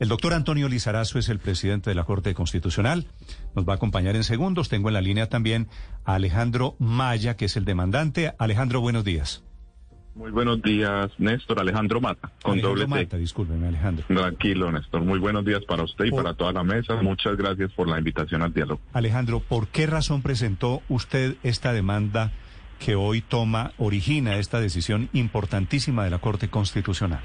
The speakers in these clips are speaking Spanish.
El doctor Antonio Lizarazo es el presidente de la Corte Constitucional. Nos va a acompañar en segundos. Tengo en la línea también a Alejandro Maya, que es el demandante. Alejandro, buenos días. Muy buenos días, Néstor. Alejandro Mata, con Alejandro doble T. Mata, discúlpeme, Alejandro. Tranquilo, Néstor. Muy buenos días para usted y Por- para toda la mesa. Muchas gracias por la invitación al diálogo. Alejandro, ¿por qué razón presentó usted esta demanda que hoy toma, origina esta decisión importantísima de la Corte Constitucional?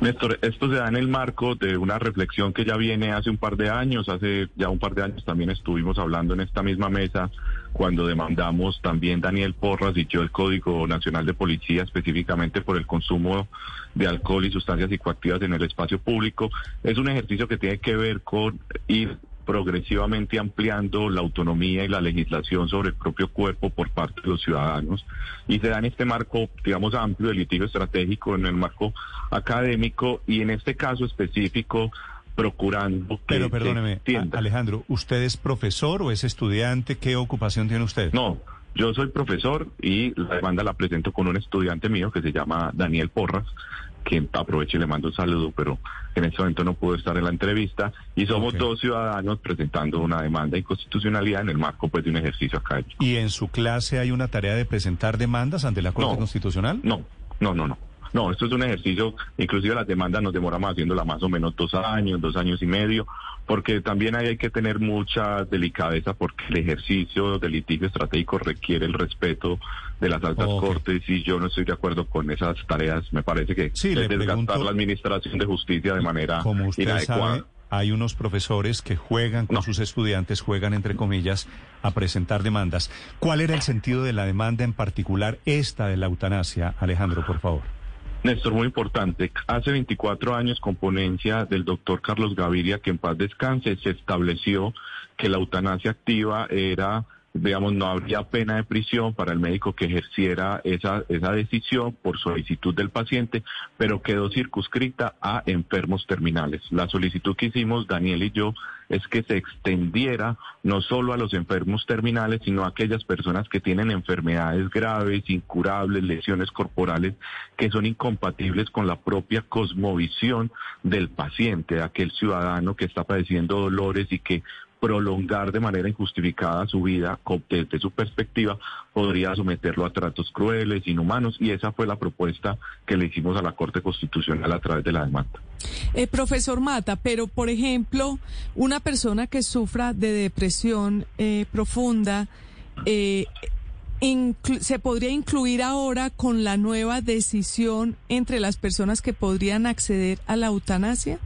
Néstor, esto se da en el marco de una reflexión que ya viene hace un par de años. Hace ya un par de años también estuvimos hablando en esta misma mesa cuando demandamos también Daniel Porras y yo el Código Nacional de Policía específicamente por el consumo de alcohol y sustancias psicoactivas en el espacio público. Es un ejercicio que tiene que ver con ir progresivamente ampliando la autonomía y la legislación sobre el propio cuerpo por parte de los ciudadanos y se da en este marco, digamos, amplio de litigio estratégico, en el marco académico y en este caso específico procurando que Pero perdóneme, Alejandro, ¿usted es profesor o es estudiante? ¿Qué ocupación tiene usted? No, yo soy profesor y la demanda la presento con un estudiante mío que se llama Daniel Porras, quien aprovecho y le mando un saludo, pero en este momento no pudo estar en la entrevista. Y somos dos ciudadanos presentando una demanda de inconstitucionalidad en el marco pues, de un ejercicio académico. ¿Y en su clase hay una tarea de presentar demandas ante la Corte No. Constitucional? No, no, no, no. No, esto es un ejercicio, inclusive las demandas nos demoramos haciéndola más o menos dos años, dos años y medio, porque también ahí hay que tener mucha delicadeza porque el ejercicio del litigio estratégico requiere el respeto de las altas cortes y yo no estoy de acuerdo con esas tareas. Me parece que Sí, le es desgastar pregunto- la administración de justicia de manera Como usted inadecuada. sabe, hay unos profesores que juegan con No. sus estudiantes, juegan entre comillas, a presentar demandas. ¿Cuál era el sentido de la demanda en particular, esta de la eutanasia? Alejandro, por favor. Néstor, muy importante. Hace 24 años, con ponencia del doctor Carlos Gaviria, que en paz descanse, se estableció que la eutanasia activa era, digamos, no habría pena de prisión para el médico que ejerciera esa, esa decisión por solicitud del paciente, pero quedó circunscrita a enfermos terminales. La solicitud que hicimos, Daniel y yo, es que se extendiera no solo a los enfermos terminales, sino a aquellas personas que tienen enfermedades graves, incurables, lesiones corporales que son incompatibles con la propia cosmovisión del paciente, de aquel ciudadano que está padeciendo dolores y que prolongar de manera injustificada su vida desde su perspectiva podría someterlo a tratos crueles, inhumanos, y esa fue la propuesta que le hicimos a la Corte Constitucional a través de la demanda. Eh, profesor Mata, pero por ejemplo, una persona que sufra de depresión eh, profunda, eh, ¿se podría incluir ahora con la nueva decisión entre las personas que podrían acceder a la eutanasia?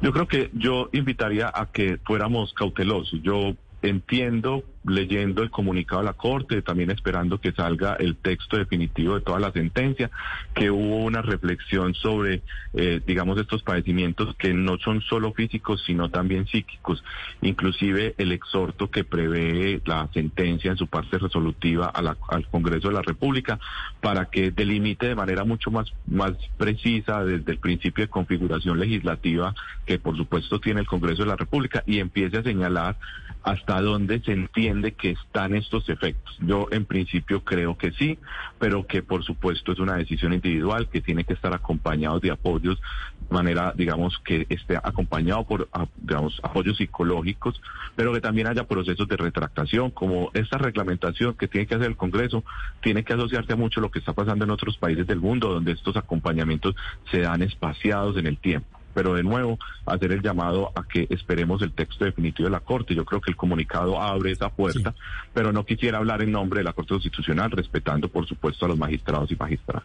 Yo creo que yo invitaría a que fuéramos cautelosos. Yo entiendo, leyendo el comunicado de la Corte, también esperando que salga el texto definitivo de toda la sentencia, que hubo una reflexión sobre, eh, digamos, estos padecimientos que no son solo físicos, sino también psíquicos. Inclusive el exhorto que prevé la sentencia en su parte resolutiva a la- al Congreso de la República para que delimite de manera mucho más, más precisa desde el principio de configuración legislativa que por supuesto tiene el Congreso de la República y empiece a señalar hasta dónde se entiende que están estos efectos. Yo en principio creo que sí, pero que por supuesto es una decisión individual que tiene que estar acompañado de apoyos, de manera, digamos, que esté acompañado por, digamos, apoyos psicológicos, pero que también haya procesos de retractación, como esta reglamentación que tiene que hacer el Congreso, tiene que asociarse a mucho lo que está pasando en otros países del mundo, donde estos acompañamientos se dan espaciados en el tiempo pero de nuevo hacer el llamado a que esperemos el texto definitivo de la Corte. Yo creo que el comunicado abre esa puerta, pero no quisiera hablar en nombre de la Corte Constitucional, respetando por supuesto a los magistrados y magistradas.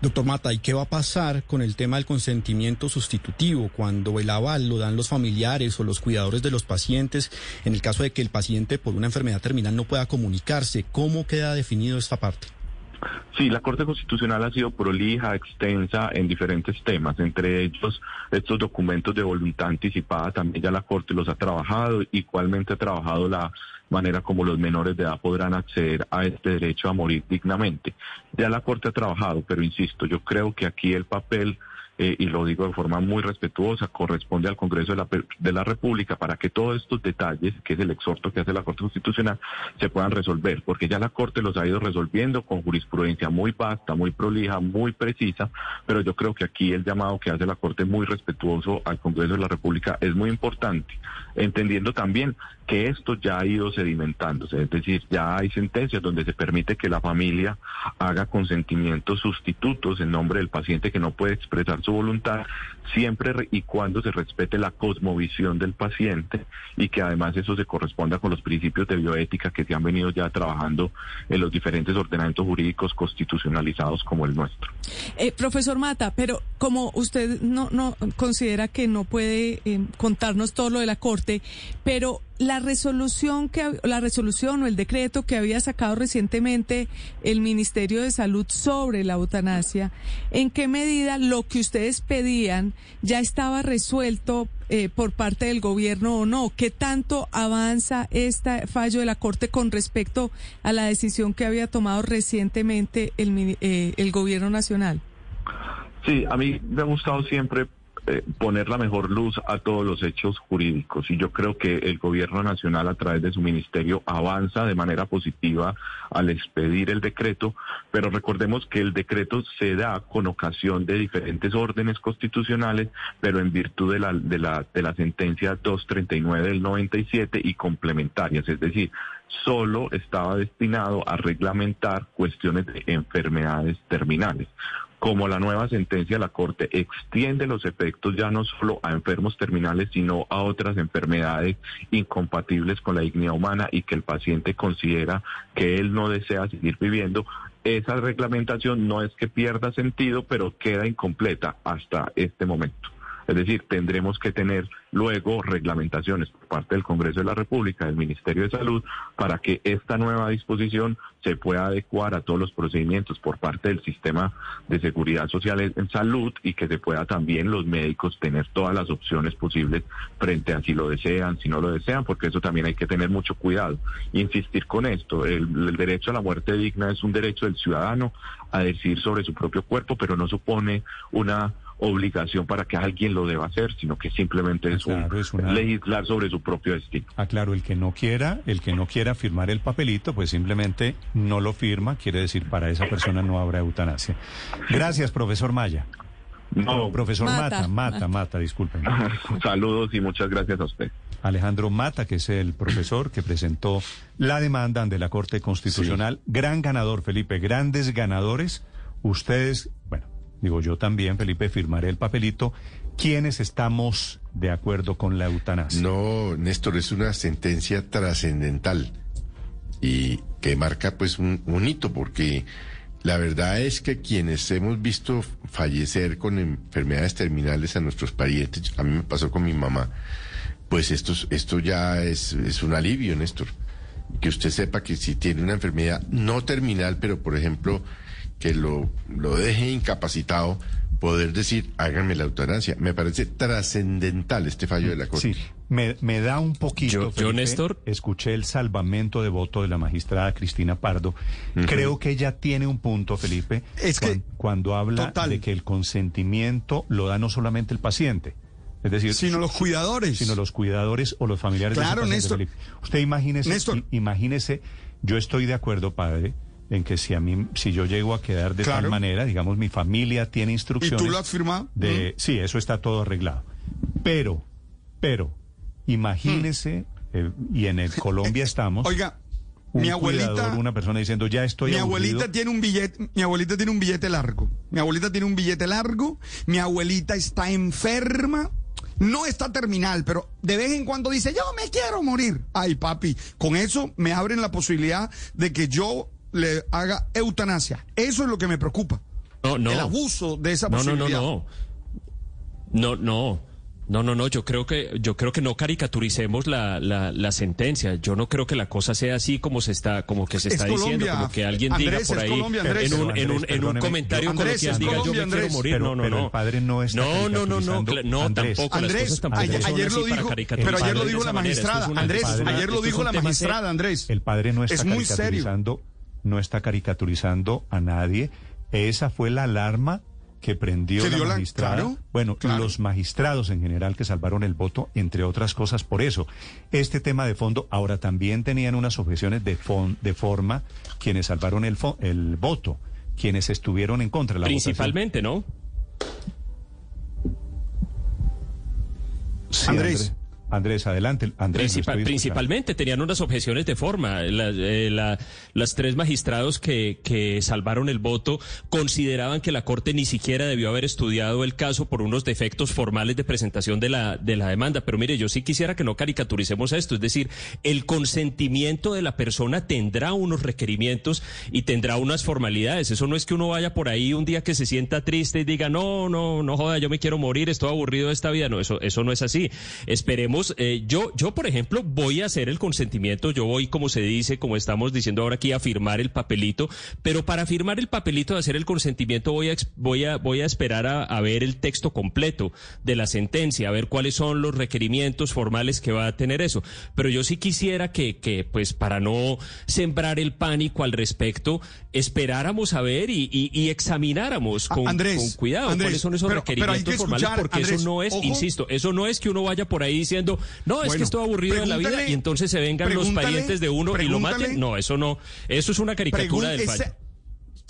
Doctor Mata, ¿y qué va a pasar con el tema del consentimiento sustitutivo cuando el aval lo dan los familiares o los cuidadores de los pacientes en el caso de que el paciente por una enfermedad terminal no pueda comunicarse? ¿Cómo queda definido esta parte? Sí, la Corte Constitucional ha sido prolija, extensa en diferentes temas, entre ellos estos documentos de voluntad anticipada, también ya la Corte los ha trabajado, igualmente ha trabajado la manera como los menores de edad podrán acceder a este derecho a morir dignamente. Ya la Corte ha trabajado, pero insisto, yo creo que aquí el papel eh, y lo digo de forma muy respetuosa, corresponde al Congreso de la, de la República para que todos estos detalles, que es el exhorto que hace la Corte Constitucional, se puedan resolver, porque ya la Corte los ha ido resolviendo con jurisprudencia muy vasta, muy prolija, muy precisa, pero yo creo que aquí el llamado que hace la Corte muy respetuoso al Congreso de la República es muy importante, entendiendo también que esto ya ha ido sedimentándose, es decir, ya hay sentencias donde se permite que la familia haga consentimientos sustitutos en nombre del paciente que no puede expresar su voluntad, siempre y cuando se respete la cosmovisión del paciente y que además eso se corresponda con los principios de bioética que se han venido ya trabajando en los diferentes ordenamientos jurídicos constitucionalizados como el nuestro. Eh, profesor Mata, pero como usted no, no considera que no puede eh, contarnos todo lo de la Corte, pero la resolución que la resolución o el decreto que había sacado recientemente el Ministerio de Salud sobre la eutanasia, ¿en qué medida lo que ustedes pedían ya estaba resuelto eh, por parte del gobierno o no? ¿Qué tanto avanza este fallo de la Corte con respecto a la decisión que había tomado recientemente el, eh, el gobierno nacional? Sí, a mí me ha gustado siempre eh, poner la mejor luz a todos los hechos jurídicos. Y yo creo que el gobierno nacional a través de su ministerio avanza de manera positiva al expedir el decreto, pero recordemos que el decreto se da con ocasión de diferentes órdenes constitucionales, pero en virtud de la de la de la sentencia 239 del 97 y complementarias, es decir, solo estaba destinado a reglamentar cuestiones de enfermedades terminales como la nueva sentencia de la Corte extiende los efectos ya no solo a enfermos terminales, sino a otras enfermedades incompatibles con la dignidad humana y que el paciente considera que él no desea seguir viviendo, esa reglamentación no es que pierda sentido, pero queda incompleta hasta este momento. Es decir, tendremos que tener luego reglamentaciones por parte del Congreso de la República, del Ministerio de Salud, para que esta nueva disposición se pueda adecuar a todos los procedimientos por parte del sistema de seguridad social en salud y que se pueda también los médicos tener todas las opciones posibles frente a si lo desean, si no lo desean, porque eso también hay que tener mucho cuidado. Insistir con esto, el, el derecho a la muerte digna es un derecho del ciudadano a decir sobre su propio cuerpo, pero no supone una obligación para que alguien lo deba hacer, sino que simplemente es, un, legislar sobre su propio destino. Ah, claro, el que no quiera, el que no quiera firmar el papelito, pues simplemente no lo firma, quiere decir para esa persona no habrá eutanasia. Gracias, profesor Maya. No, profesor Mata, Mata, Mata, disculpen. Saludos y muchas gracias a usted. Alejandro Mata, que es el profesor que presentó la demanda ante la Corte Constitucional. Gran ganador, Felipe, grandes ganadores. Ustedes, bueno, digo yo también, Felipe, firmaré el papelito. ¿Quiénes estamos de acuerdo con la eutanasia? No, Néstor, es una sentencia trascendental y que marca pues un, un, hito porque la verdad es que quienes hemos visto fallecer con enfermedades terminales a nuestros parientes, a mí me pasó con mi mamá, pues esto, esto ya es, es un alivio, Néstor. Que usted sepa que si tiene una enfermedad no terminal, pero por ejemplo que lo, lo deje incapacitado, poder decir, háganme la eutanasia. Me parece trascendental este fallo de la Corte. Sí, me, me da un poquito. Yo, yo, Néstor. Escuché el salvamento de voto de la magistrada Cristina Pardo. Uh -huh. Creo que ella tiene un punto, Felipe, es que, cuando, cuando habla total. de que el consentimiento lo da no solamente el paciente. Es decir, sino los cuidadores. Sino los cuidadores o los familiares claro, de Néstor. Felipe. Usted imagínese, Néstor. imagínese, yo estoy de acuerdo, padre, en que si a mí, si yo llego a quedar de claro. tal manera, digamos, mi familia tiene instrucciones. ¿Y tú lo has firmado? De, ¿Mm? Sí, eso está todo arreglado. Pero, pero, imagínese, ¿Mm? eh, y en el Colombia estamos. Oiga, un mi abuelita, cuidador, una persona diciendo ya estoy mi aburrido. abuelita tiene un billete mi abuelita tiene un billete largo mi abuelita tiene un billete largo mi abuelita está enferma no está terminal, pero de vez en cuando dice, yo me quiero morir. Ay, papi, con eso me abren la posibilidad de que yo le haga eutanasia. Eso es lo que me preocupa. No, no. El abuso de esa no, posibilidad. No, no, no. No, no. No, no, no, yo creo que, yo creo que no caricaturicemos la, la, la sentencia. Yo no creo que la cosa sea así como se está, como que se Es está diciendo, Colombia. como que alguien Andrés, diga por ahí Colombia, Andrés. en un, en un, en un comentario Andrés, coloquial diga yo me quiero Andrés. morir. Pero- no, no, pero no. el padre no está No, no, no, no, caricaturizando. no, Andrés. tampoco. las Andrés, cosas tampoco ayer, ayer lo para dijo, pero ayer lo dijo la magistrada. una- Andrés, padre- ayer lo dijo la magistrada, Andrés. El padre no está Es muy serio. No está caricaturizando a nadie. Esa fue la alarma que prendió la dio la- magistrada. claro, bueno, claro. los magistrados en general que salvaron el voto, entre otras cosas por eso. Este tema de fondo, ahora también tenían unas objeciones de, fon- de forma quienes salvaron el, fo- el voto, quienes estuvieron en contra de la votación. Principalmente, ¿no? Sí, Andrés. Andrés, adelante. Andrés, Principal- estoy escuchando. principalmente tenían unas objeciones de forma. La- eh, la- las tres magistrados que, que salvaron el voto consideraban que la Corte ni siquiera debió haber estudiado el caso por unos defectos formales de presentación de la, de la demanda. Pero mire, yo sí quisiera que no caricaturicemos esto. Es decir, el consentimiento de la persona tendrá unos requerimientos y tendrá unas formalidades. Eso no es que uno vaya por ahí un día que se sienta triste y diga, no, no, no joda, yo me quiero morir, estoy aburrido de esta vida. No, eso, eso no es así. Esperemos, eh, yo, yo, por ejemplo, voy a hacer el consentimiento, yo voy, como se dice, como estamos diciendo ahora aquí, a firmar el papelito, pero para firmar el papelito de hacer el consentimiento voy a, voy a, voy a esperar a, a ver el texto completo de la sentencia, a ver cuáles son los requerimientos formales que va a tener eso. Pero yo sí quisiera que, que pues, para no sembrar el pánico al respecto, esperáramos a ver y, y- y examináramos con, Andrés, con cuidado Andrés, cuáles son esos pero- requerimientos que formales, porque Andrés, eso no es, ojo. insisto, eso no es que uno vaya por ahí diciendo, no, es que estoy aburrido de la vida y entonces se vengan los parientes de uno y lo maten. No, eso no, eso es una caricatura del fallo.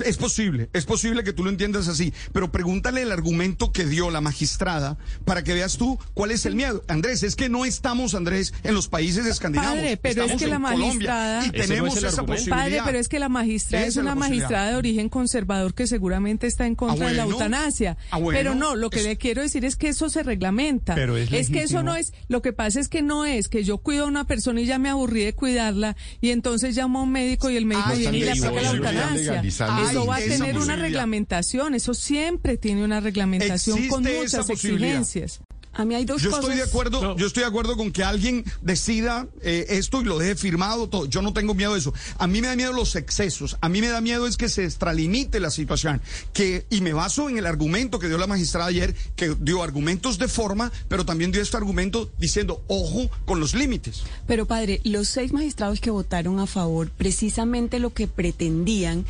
Es posible, es posible que tú lo entiendas así, pero pregúntale el argumento que dio la magistrada para que veas tú cuál es el miedo. Andrés, es que no estamos, Andrés, en los países escandinavos. Padre, pero es estamos que la en Colombia magistrada- y no tenemos es esa posibilidad. Padre, pero es que la magistrada es es una magistrada de origen conservador que seguramente está en contra Ah, de la eutanasia. Ah, bueno. Pero no, lo que Es- le quiero decir es que eso se reglamenta. Pero es que eso no es, lo que pasa es que no es que yo cuido a una persona y ya me aburrí de cuidarla y entonces llamo a un médico y el médico Ah, viene y le aplica la eutanasia. Eso va a tener una reglamentación, eso siempre tiene una reglamentación con muchas exigencias. A mí hay dos Yo cosas. estoy de acuerdo, No. yo estoy de acuerdo con que alguien decida eh, esto y lo deje firmado todo. Yo no tengo miedo de eso. A mí me da miedo los excesos. A mí me da miedo es que se extralimite la situación. Que y me baso en el argumento que dio la magistrada ayer, que dio argumentos de forma, pero también dio este argumento diciendo ojo con los límites. Pero padre, los seis magistrados que votaron a favor, precisamente lo que pretendían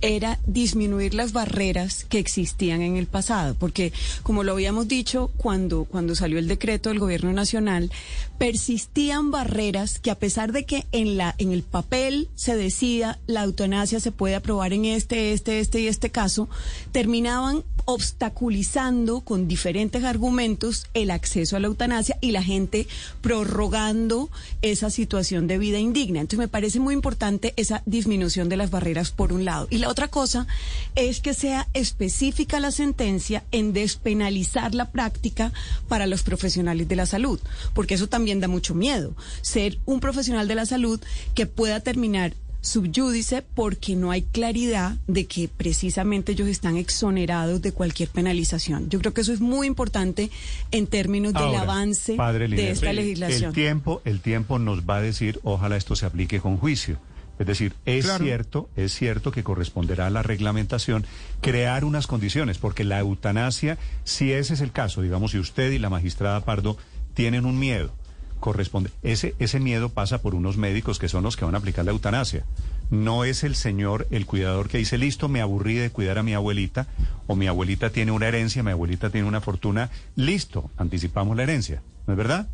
era disminuir las barreras que existían en el pasado, porque como lo habíamos dicho cuando cuando salió el decreto del gobierno nacional, persistían barreras que a pesar de que en la en el papel se decía la eutanasia se puede aprobar en este, este, este y este caso, terminaban obstaculizando con diferentes argumentos el acceso a la eutanasia y la gente prorrogando esa situación de vida indigna. Entonces me parece muy importante esa disminución de las barreras por un lado. Y la otra cosa es que sea específica la sentencia en despenalizar la práctica para los profesionales de la salud, porque eso también da mucho miedo, ser un profesional de la salud que pueda terminar subyúdice porque no hay claridad de que precisamente ellos están exonerados de cualquier penalización. Yo creo que eso es muy importante en términos del avance padre de esta legislación. El tiempo, el tiempo nos va a decir, ojalá esto se aplique con juicio. Es decir, es Claro. cierto, es cierto que corresponderá a la reglamentación crear unas condiciones, porque la eutanasia, si ese es el caso, digamos, si usted y la magistrada Pardo tienen un miedo, corresponde, ese, ese miedo pasa por unos médicos que son los que van a aplicar la eutanasia. No es el señor, el cuidador que dice, listo, me aburrí de cuidar a mi abuelita, o mi abuelita tiene una herencia, mi abuelita tiene una fortuna, listo, anticipamos la herencia, ¿no es verdad?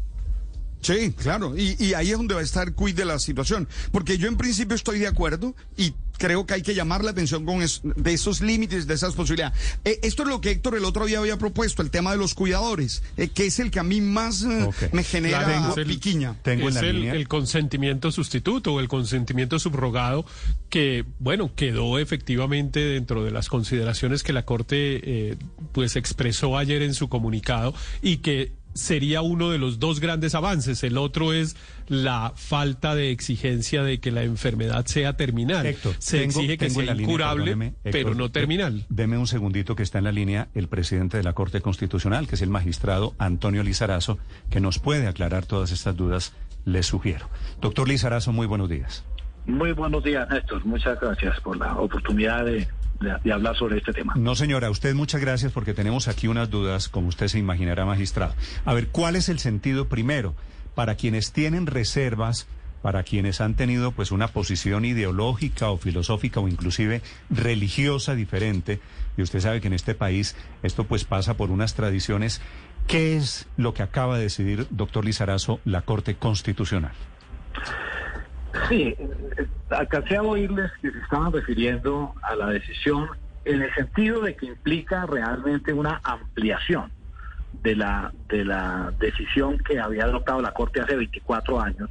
Sí, claro. Y, y ahí es donde va a estar quid de la situación. Porque yo en principio estoy de acuerdo y creo que hay que llamar la atención con es- de esos límites, de esas posibilidades. Eh, esto es lo que Héctor el otro día había propuesto, el tema de los cuidadores, eh, que es el que a mí más eh, me genera el- piquiña. Tengo en es la el, línea. el consentimiento sustituto o el consentimiento subrogado que, bueno, quedó efectivamente dentro de las consideraciones que la Corte eh, pues expresó ayer en su comunicado y que sería uno de los dos grandes avances. El otro es la falta de exigencia de que la enfermedad sea terminal. Héctor, Se tengo- exige que sea la línea, incurable, perdóneme, pero Héctor, no terminal. Deme un segundito que está en la línea el presidente de la Corte Constitucional, que es el magistrado Antonio Lizarazo, que nos puede aclarar todas estas dudas, le sugiero. Doctor Lizarazo, muy buenos días. Muy buenos días, Néstor. Muchas gracias por la oportunidad de, hablar sobre este tema. No, señora, usted muchas gracias porque tenemos aquí unas dudas, como usted se imaginará, magistrado. A ver, ¿cuál es el sentido primero para quienes tienen reservas, para quienes han tenido pues una posición ideológica o filosófica o inclusive religiosa diferente? Y usted sabe que en este país esto pues pasa por unas tradiciones. ¿Qué es lo que acaba de decidir, doctor Lizarazo, la Corte Constitucional? Sí, eh, alcancé a oírles que se estaban refiriendo a la decisión en el sentido de que implica realmente una ampliación de la, de la decisión que había adoptado la Corte hace 24 años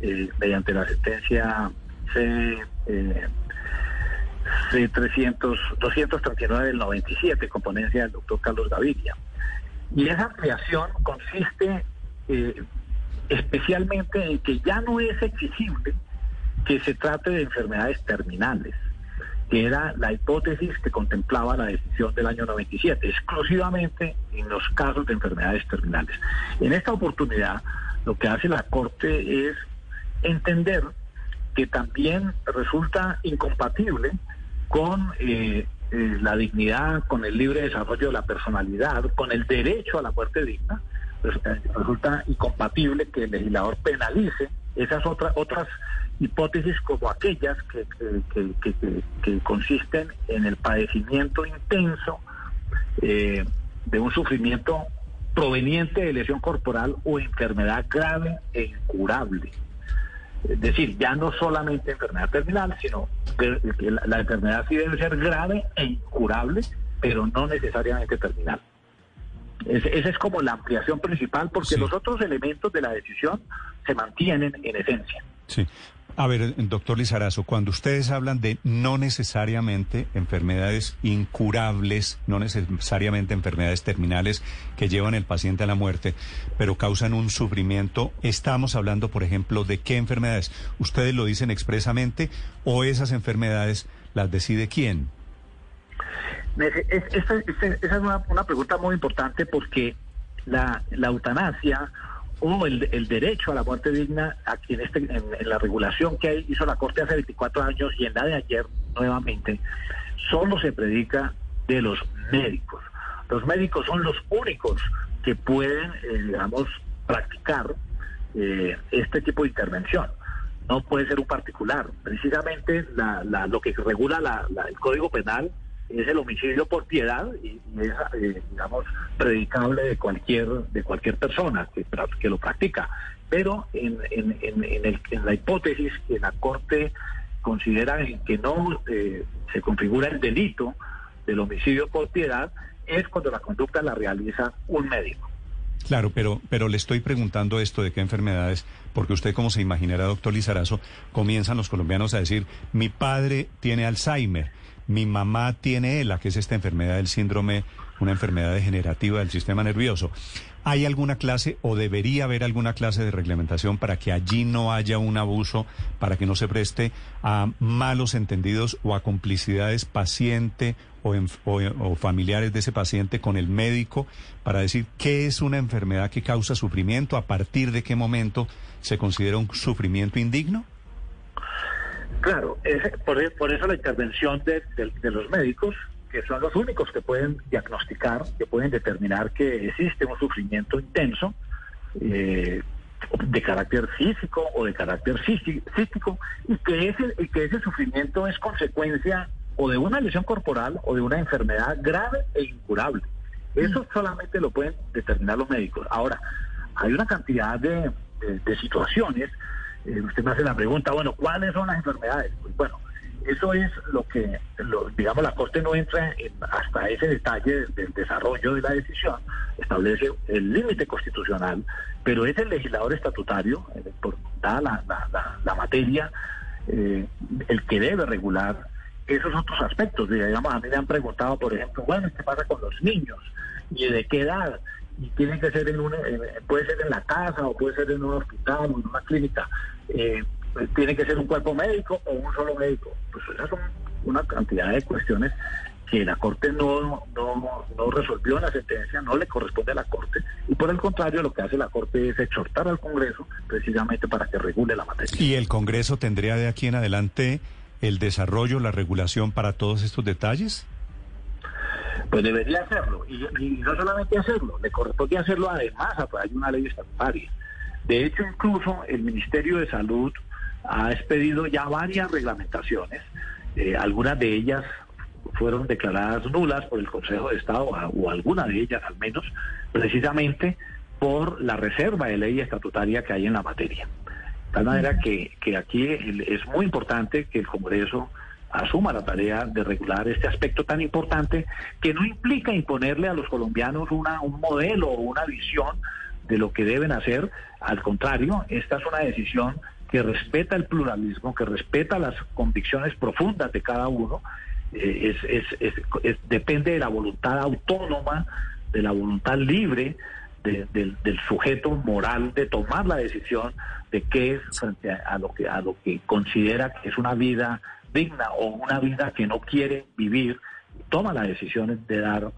eh, mediante la sentencia C, eh, C300, 239 del 97, con ponencia del doctor Carlos Gaviria. Y esa ampliación consiste eh, especialmente en que ya no es exigible que se trate de enfermedades terminales, que era la hipótesis que contemplaba la decisión del año 97, exclusivamente en los casos de enfermedades terminales. En esta oportunidad, lo que hace la Corte es entender que también resulta incompatible con eh, eh, la dignidad, con el libre desarrollo de la personalidad, con el derecho a la muerte digna, resulta incompatible que el legislador penalice esas otras otras hipótesis como aquellas que, que- consisten en el padecimiento intenso eh, de un sufrimiento proveniente de lesión corporal o enfermedad grave e incurable. Es decir, ya no solamente enfermedad terminal, sino que la, la enfermedad sí debe ser grave e incurable, pero no necesariamente terminal. Esa es como la ampliación principal, porque Sí. los otros elementos de la decisión se mantienen en esencia. Sí. A ver, doctor Lizarazo, cuando ustedes hablan de no necesariamente enfermedades incurables, no necesariamente enfermedades terminales que llevan el paciente a la muerte, pero causan un sufrimiento, estamos hablando, por ejemplo, de qué enfermedades. ¿Ustedes lo dicen expresamente o esas enfermedades las decide quién? Es- es- Esa, es una, pregunta muy importante porque la, eutanasia o el, derecho a la muerte digna, aquí en, este, en, la regulación que hizo la Corte hace 24 años y en la de ayer nuevamente, solo se predica de los médicos. Los médicos son los únicos que pueden, eh, digamos, practicar eh, este tipo de intervención. No puede ser un particular. Precisamente la- la- lo que regula la- la- el Código Penal es el homicidio por piedad y, es, eh, digamos, predicable de cualquier de cualquier persona que, que lo practica. Pero en, en- en- en el- en la hipótesis que la Corte considera que no eh, se configura el delito del homicidio por piedad, es cuando la conducta la realiza un médico. Claro, pero, pero le estoy preguntando esto de qué enfermedades, porque usted, como se imaginará, doctor Lizarazo, comienzan los colombianos a decir, mi padre tiene Alzheimer, mi mamá tiene ELA, que es esta enfermedad del síndrome, una enfermedad degenerativa del sistema nervioso. ¿Hay alguna clase o debería haber alguna clase de reglamentación para que allí no haya un abuso, para que no se preste a malos entendidos o a complicidades paciente o, o- o familiares de ese paciente con el médico para decir qué es una enfermedad que causa sufrimiento, a partir de qué momento se considera un sufrimiento indigno? Claro, es- por, por eso la intervención de, de- de los médicos, que son los únicos que pueden diagnosticar, que pueden determinar que existe un sufrimiento intenso eh, de carácter físico o de carácter psíqui- psíquico, y que ese, y que ese sufrimiento es consecuencia o de una lesión corporal o de una enfermedad grave e incurable. Eso solamente lo pueden determinar los médicos. Ahora, hay una cantidad de, de- de situaciones. Eh, usted me hace la pregunta, bueno, ¿cuáles son las enfermedades? Pues bueno, eso es lo que, lo- digamos, la Corte no entra en- hasta ese detalle del desarrollo de la decisión, establece el límite constitucional, pero es el legislador estatutario, eh, por dada la, la- materia, eh, el que debe regular esos otros aspectos. Digamos, a mí me han preguntado, por ejemplo, bueno, ¿qué pasa con los niños? ¿Y de qué edad? Y tiene que ser en un, puede ser en la casa o puede ser en un hospital o en una clínica, eh, pues tiene que ser un cuerpo médico o un solo médico. Pues esas son una cantidad de cuestiones que la Corte no, no, no resolvió en la sentencia, no le corresponde a la Corte, y por el contrario lo que hace la Corte es exhortar al Congreso precisamente para que regule la materia. ¿Y el Congreso tendría de aquí en adelante el desarrollo, la regulación para todos estos detalles? Pues debería hacerlo, y, no solamente hacerlo, le corresponde hacerlo además de una ley estatutaria. De hecho, incluso el Ministerio de Salud ha expedido ya varias reglamentaciones, eh, algunas de ellas fueron declaradas nulas por el Consejo de Estado, o alguna de ellas al menos, precisamente por la reserva de ley estatutaria que hay en la materia. De tal manera que, que aquí es muy importante que el Congreso asuma la tarea de regular este aspecto tan importante que no implica imponerle a los colombianos una, un modelo o una visión de lo que deben hacer. Al contrario, esta es una decisión que respeta el pluralismo, que respeta las convicciones profundas de cada uno eh, es, es, depende de la voluntad autónoma, de la voluntad libre del, sujeto moral de tomar la decisión de qué es frente a, lo que a lo que considera que es una vida digna o una vida que no quiere vivir, toma la decisión de dar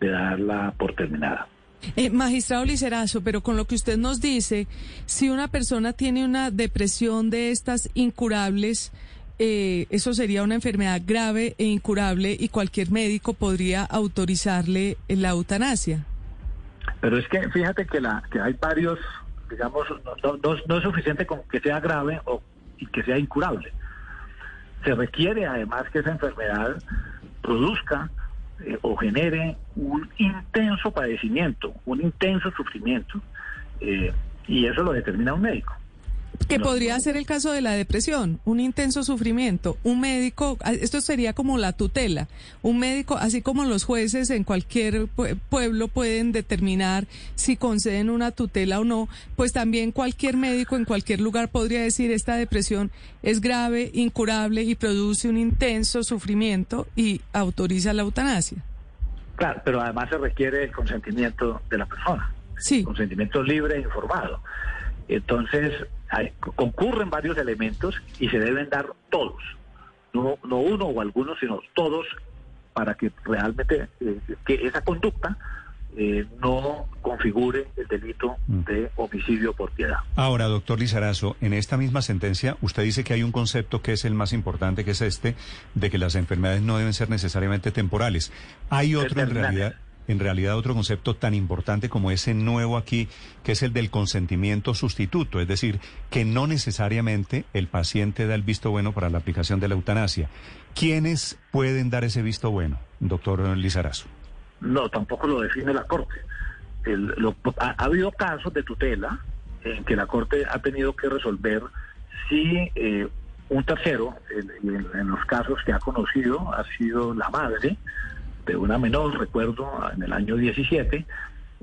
de darla por terminada. Eh, magistrado Licerazo, pero con lo que usted nos dice, si una persona tiene una depresión de estas incurables, eh, eso sería una enfermedad grave e incurable y cualquier médico podría autorizarle la eutanasia. Pero es que fíjate que, la, que hay varios, digamos, no, es suficiente con que sea grave o y que sea incurable. Se requiere además que esa enfermedad produzca eh, o genere un intenso padecimiento, un intenso sufrimiento, eh, y eso lo determina un médico. Que podría ser el caso de la depresión, un intenso sufrimiento. Un médico, esto sería como la tutela. Un médico, así como los jueces en cualquier pueblo pueden determinar si conceden una tutela o no, pues también cualquier médico en cualquier lugar podría decir esta depresión es grave, incurable y produce un intenso sufrimiento y autoriza la eutanasia. Claro, pero además se requiere el consentimiento de la persona. Sí. Consentimiento libre e informado. Entonces, concurren varios elementos y se deben dar todos, no, no uno o algunos, sino todos, para que realmente eh, que esa conducta eh, no configure el delito mm. de homicidio por piedad. Ahora, doctor Lizarazo, en esta misma sentencia usted dice que hay un concepto que es el más importante, que es este, de que las enfermedades no deben ser necesariamente temporales. Hay otro en realidad en realidad otro concepto tan importante como ese nuevo aquí, que es el del consentimiento sustituto, es decir, que no necesariamente el paciente da el visto bueno para la aplicación de la eutanasia. ¿Quiénes pueden dar ese visto bueno, doctor Lizarazo? No, tampoco lo define la Corte. ha, habido casos de tutela en que la Corte ha tenido que resolver si eh, un tercero, en, los casos que ha conocido, ha sido la madre, una menor, recuerdo, en el año 17,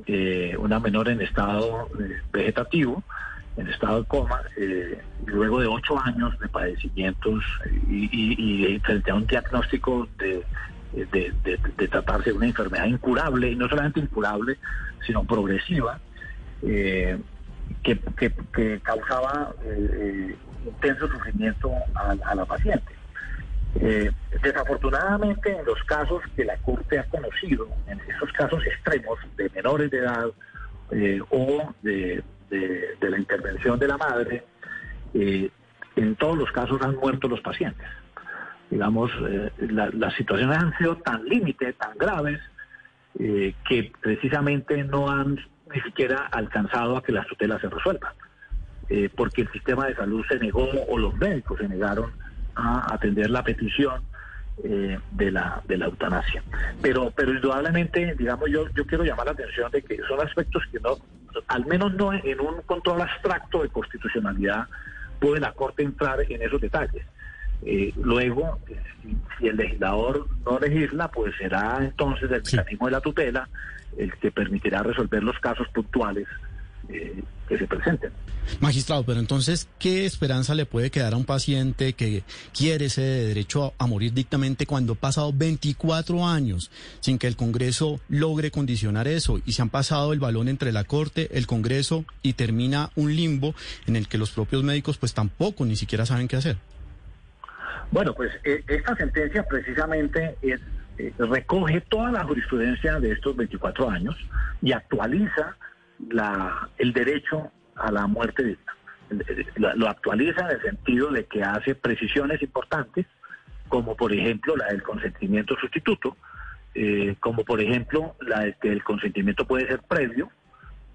eh, una menor en estado eh, vegetativo, en estado de coma, eh, luego de ocho años de padecimientos y, frente a un diagnóstico de, tratarse de una enfermedad incurable, y no solamente incurable, sino progresiva, que, causaba intenso sufrimiento a la paciente. Eh, desafortunadamente, en los casos que la Corte ha conocido, en esos casos extremos de menores de edad eh, o de, la intervención de la madre, eh, en todos los casos han muerto los pacientes. Digamos, las situaciones han sido tan límite, tan graves, que precisamente no han ni siquiera alcanzado a que las tutelas se resuelvan, porque el sistema de salud se negó o los médicos se negaron a atender la petición eh, de la de la eutanasia. Pero pero indudablemente, digamos, yo yo quiero llamar la atención de que son aspectos que no, al menos no en un control abstracto de constitucionalidad, puede la Corte entrar en esos detalles. Eh, luego, si, el legislador no legisla, pues será entonces el mecanismo de la tutela el que permitirá resolver los casos puntuales eh, que se presenten. Magistrado, pero entonces, ¿qué esperanza le puede quedar a un paciente que quiere ese derecho a, a, morir dictamente cuando ha pasado 24 años sin que el Congreso logre condicionar eso y se han pasado el balón entre la Corte, el Congreso y termina un limbo en el que los propios médicos pues tampoco ni siquiera saben qué hacer? Bueno, pues eh, esta sentencia precisamente es, eh, recoge toda la jurisprudencia de estos 24 años y actualiza la, el derecho a la muerte digna. Lo actualiza en el sentido de que hace precisiones importantes, como por ejemplo la del consentimiento sustituto, eh, como por ejemplo la de que el consentimiento puede ser previo,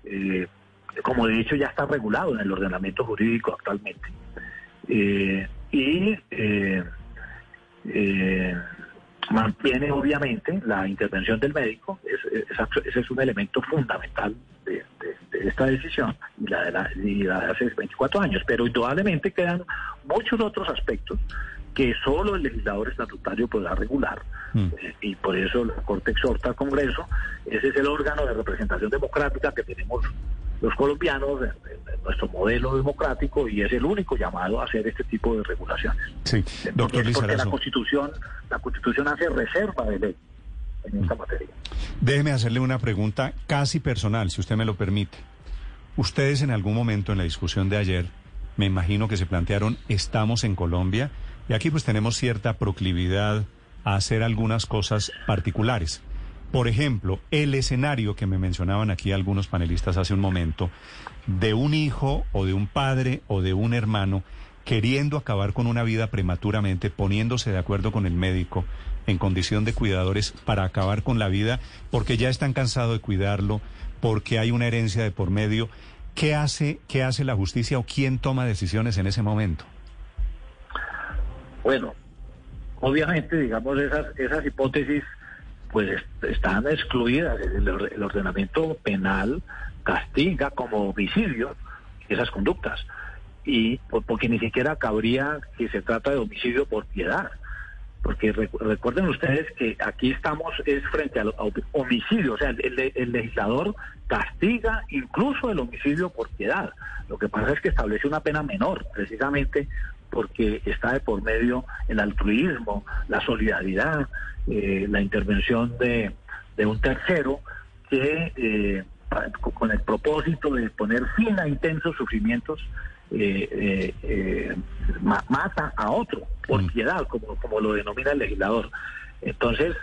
eh, como de hecho ya está regulado en el ordenamiento jurídico actualmente. Eh, y eh, mantiene obviamente la intervención del médico, ese es un elemento fundamental de, de, de, esta decisión y la de, la, y la de hace 24 años, pero indudablemente quedan muchos otros aspectos que solo el legislador estatutario podrá regular mm. eh, y por eso la Corte exhorta al Congreso, ese es el órgano de representación democrática que tenemos los colombianos, en, en nuestro modelo democrático, y es el único llamado a hacer este tipo de regulaciones. Sí, doctor porque la Constitución, la Constitución hace reserva de ley Déjeme hacerle una pregunta casi personal, si usted me lo permite. Ustedes en algún momento en la discusión de ayer, me imagino que se plantearon, estamos en Colombia, y aquí pues tenemos cierta proclividad a hacer algunas cosas particulares. Por ejemplo, el escenario que me mencionaban aquí algunos panelistas hace un momento, de un hijo o de un padre o de un hermano queriendo acabar con una vida prematuramente, poniéndose de acuerdo con el médico en condición de cuidadores para acabar con la vida, porque ya están cansados de cuidarlo, porque hay una herencia de por medio. ¿Qué hace, qué hace la justicia o quién toma decisiones en ese momento? Bueno, obviamente, digamos, esas, esas hipótesis pues están excluidas. El, ordenamiento penal castiga como homicidio esas conductas. Y porque ni siquiera cabría que se trata de homicidio por piedad. Porque recuerden ustedes que aquí estamos es frente al homicidio, o sea, el, legislador castiga incluso el homicidio por piedad. Lo que pasa es que establece una pena menor, precisamente porque está de por medio el altruismo, la solidaridad, eh, la intervención de, de, un tercero que eh, con el propósito de poner fin a intensos sufrimientos eh, eh mata a otro por piedad, como, como lo denomina el legislador. Entonces,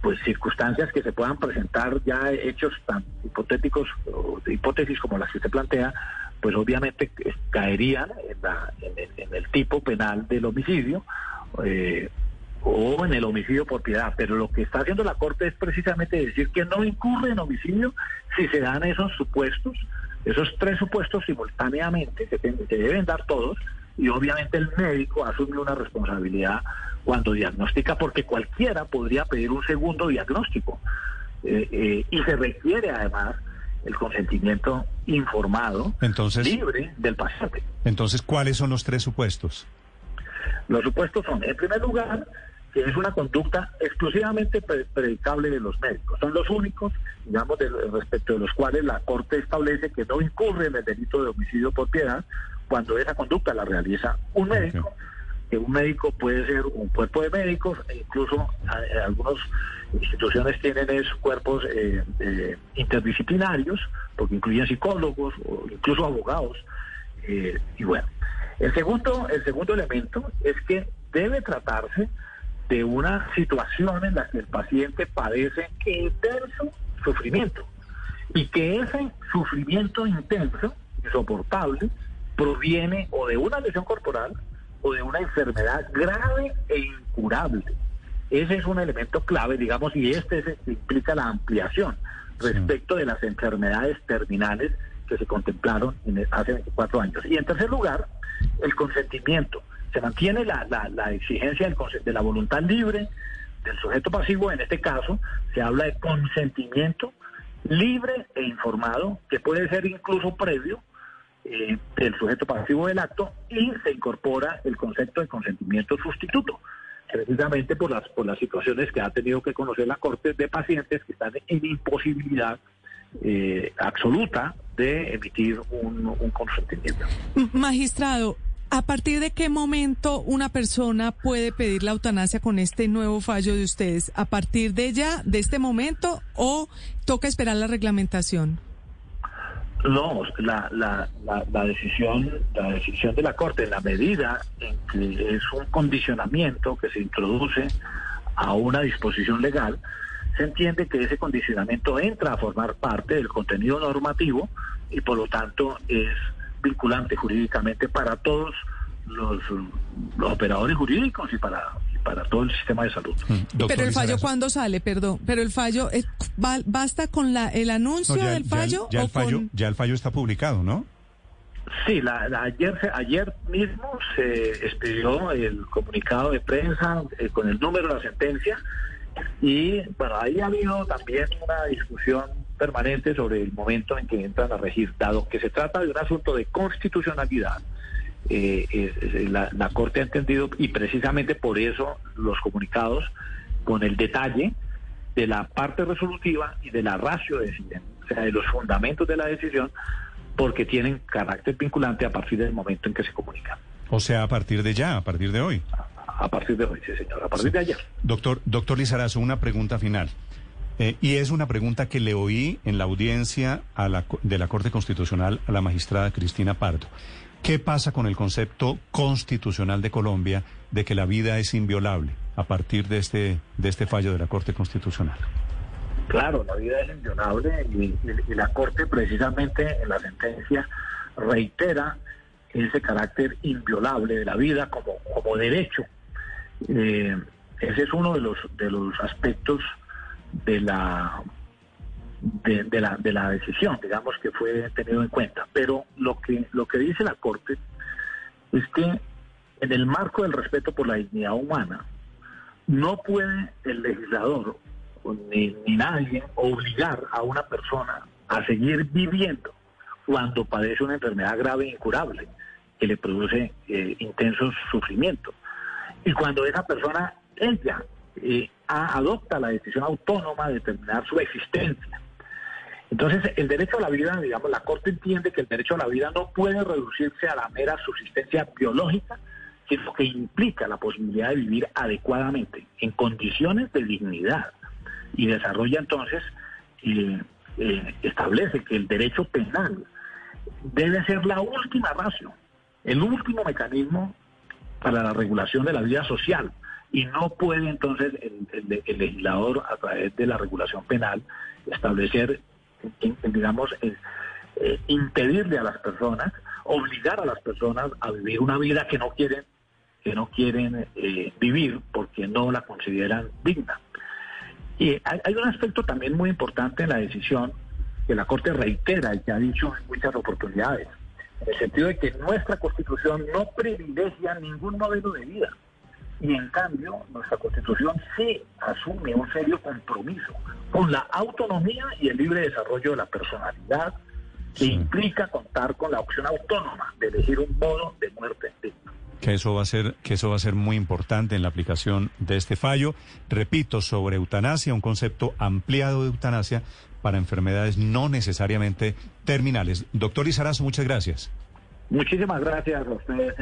pues circunstancias que se puedan presentar ya hechos tan hipotéticos, o de hipótesis como las que usted plantea, pues obviamente caerían en, la, en, el, en el, tipo penal del homicidio eh, o en el homicidio por piedad. Pero lo que está haciendo la Corte es precisamente decir que no incurre en homicidio si se dan esos supuestos, esos tres supuestos simultáneamente, se deben dar todos, y obviamente el médico asume una responsabilidad cuando diagnostica, porque cualquiera podría pedir un segundo diagnóstico. Eh, eh, y se requiere además el consentimiento informado, entonces, libre del paciente. Entonces, ¿cuáles son los tres supuestos? Los supuestos son, en primer lugar, que es una conducta exclusivamente predicable de los médicos. Son los únicos, digamos, de, respecto de los cuales la Corte establece que no incurre en el delito de homicidio por piedad cuando esa conducta la realiza un médico. Okay que un médico puede ser un cuerpo de médicos, e incluso eh, algunas instituciones tienen esos cuerpos eh, eh, interdisciplinarios, porque incluyen psicólogos o incluso abogados. Eh, y bueno, el segundo, el segundo elemento es que debe tratarse de una situación en la que el paciente padece intenso sufrimiento y que ese sufrimiento intenso, insoportable, proviene o de una lesión corporal o de una enfermedad grave e incurable. Ese es un elemento clave, digamos, y este es, implica la ampliación respecto de las enfermedades terminales que se contemplaron en hace 24 años. Y en tercer lugar, el consentimiento. Se mantiene la, la, exigencia del, de la voluntad libre del sujeto pasivo, en este caso se habla de consentimiento libre e informado, que puede ser incluso previo eh, del sujeto pasivo del acto y se incorpora el concepto de consentimiento sustituto, precisamente por las, por las situaciones que ha tenido que conocer la Corte de pacientes que están en imposibilidad eh, absoluta de emitir un, un consentimiento. Magistrado, ¿a partir de qué momento una persona puede pedir la eutanasia con este nuevo fallo de ustedes? ¿A partir de ya, de este momento, o toca esperar la reglamentación? No, la, la, la, la decisión la decisión de la Corte, en la medida en que es un condicionamiento que se introduce a una disposición legal, se entiende que ese condicionamiento entra a formar parte del contenido normativo y por lo tanto es vinculante jurídicamente para todos los, los operadores jurídicos y para, para todo el sistema de salud. Pero el fallo, ¿cuándo sale? Perdón. Pero el fallo, es- ba- ¿basta con la, el anuncio No, ya, del ya el- fallo? ya el o fallo, con... ya el fallo está publicado, ¿no? Sí, la, la- ayer, se- ayer mismo se expidió el comunicado de prensa eh, con el número de la sentencia y bueno, ahí ha habido también una discusión permanente sobre el momento en que entran a regir, dado que se trata de un asunto de constitucionalidad. eh, la, la Corte ha entendido y precisamente por eso los comunicados con el detalle de la parte resolutiva y de la ratio decidente, o sea, de los fundamentos de la decisión, porque tienen carácter vinculante a partir del momento en que se comunican. O sea, a partir de ya, a partir de hoy. A partir de hoy, sí, señor, a partir de ayer. Doctor, doctor Lizarazo, una pregunta final. Eh, y es una pregunta que le oí en la audiencia a la de la Corte Constitucional a la magistrada Cristina Pardo. ¿Qué pasa con el concepto constitucional de Colombia de que la vida es inviolable a partir de este, de este fallo de la Corte Constitucional? Claro, la vida es inviolable y la Corte precisamente en la sentencia reitera ese carácter inviolable de la vida como, como derecho. Eh, ese es uno de los, de los aspectos de la, de, la, de la decisión, digamos, que fue tenido en cuenta. Pero lo que, lo que dice la Corte es que en el marco del respeto por la dignidad humana, no puede el legislador ni, ni nadie obligar a una persona a seguir viviendo cuando padece una enfermedad grave e incurable que le produce eh, intensos sufrimientos. Y cuando esa persona, ella, eh, adopta la decisión autónoma de terminar su existencia. Entonces, el derecho a la vida, digamos, la Corte entiende que el derecho a la vida no puede reducirse a la mera subsistencia biológica, sino que implica la posibilidad de vivir adecuadamente, en condiciones de dignidad. Y desarrolla entonces, eh, eh, establece que el derecho penal debe ser la última ratio, el último mecanismo para la regulación de la vida social. Y no puede entonces el, legislador, a través de la regulación penal, establecer, digamos, eh, impedirle a las personas, obligar a las personas a vivir una vida que no quieren, que no quieren eh, vivir porque no la consideran digna. Y hay, hay un aspecto también muy importante en la decisión que la Corte reitera y que ha dicho en muchas oportunidades, en el sentido de que nuestra Constitución no privilegia ningún modelo de vida. Y en cambio, nuestra Constitución sí asume un serio compromiso con la autonomía y el libre desarrollo de la personalidad, que implica contar con la opción autónoma de elegir un modo de muerte digno. que eso va a ser que eso va a ser muy importante en la aplicación de este fallo. Repito, sobre eutanasia, un concepto ampliado de eutanasia para enfermedades no necesariamente terminales. Doctor Izarazo, muchas gracias. Muchísimas gracias a ustedes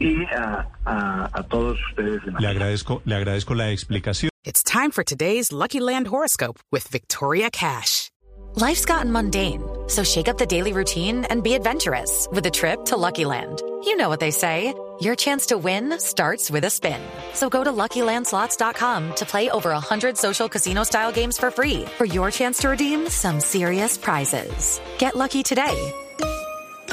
y a, a- a todos ustedes. Le agradezco, le agradezco la explicación. It's time for today's Lucky Land horoscope with Victoria Cash. Life's gotten mundane, so shake up the daily routine and be adventurous with a trip to Lucky Land. You know what they say. Your chance to win starts with a spin. So go to LuckyLandSlots.com to play over 100 social casino-style games for free for your chance to redeem some serious prizes. Get lucky today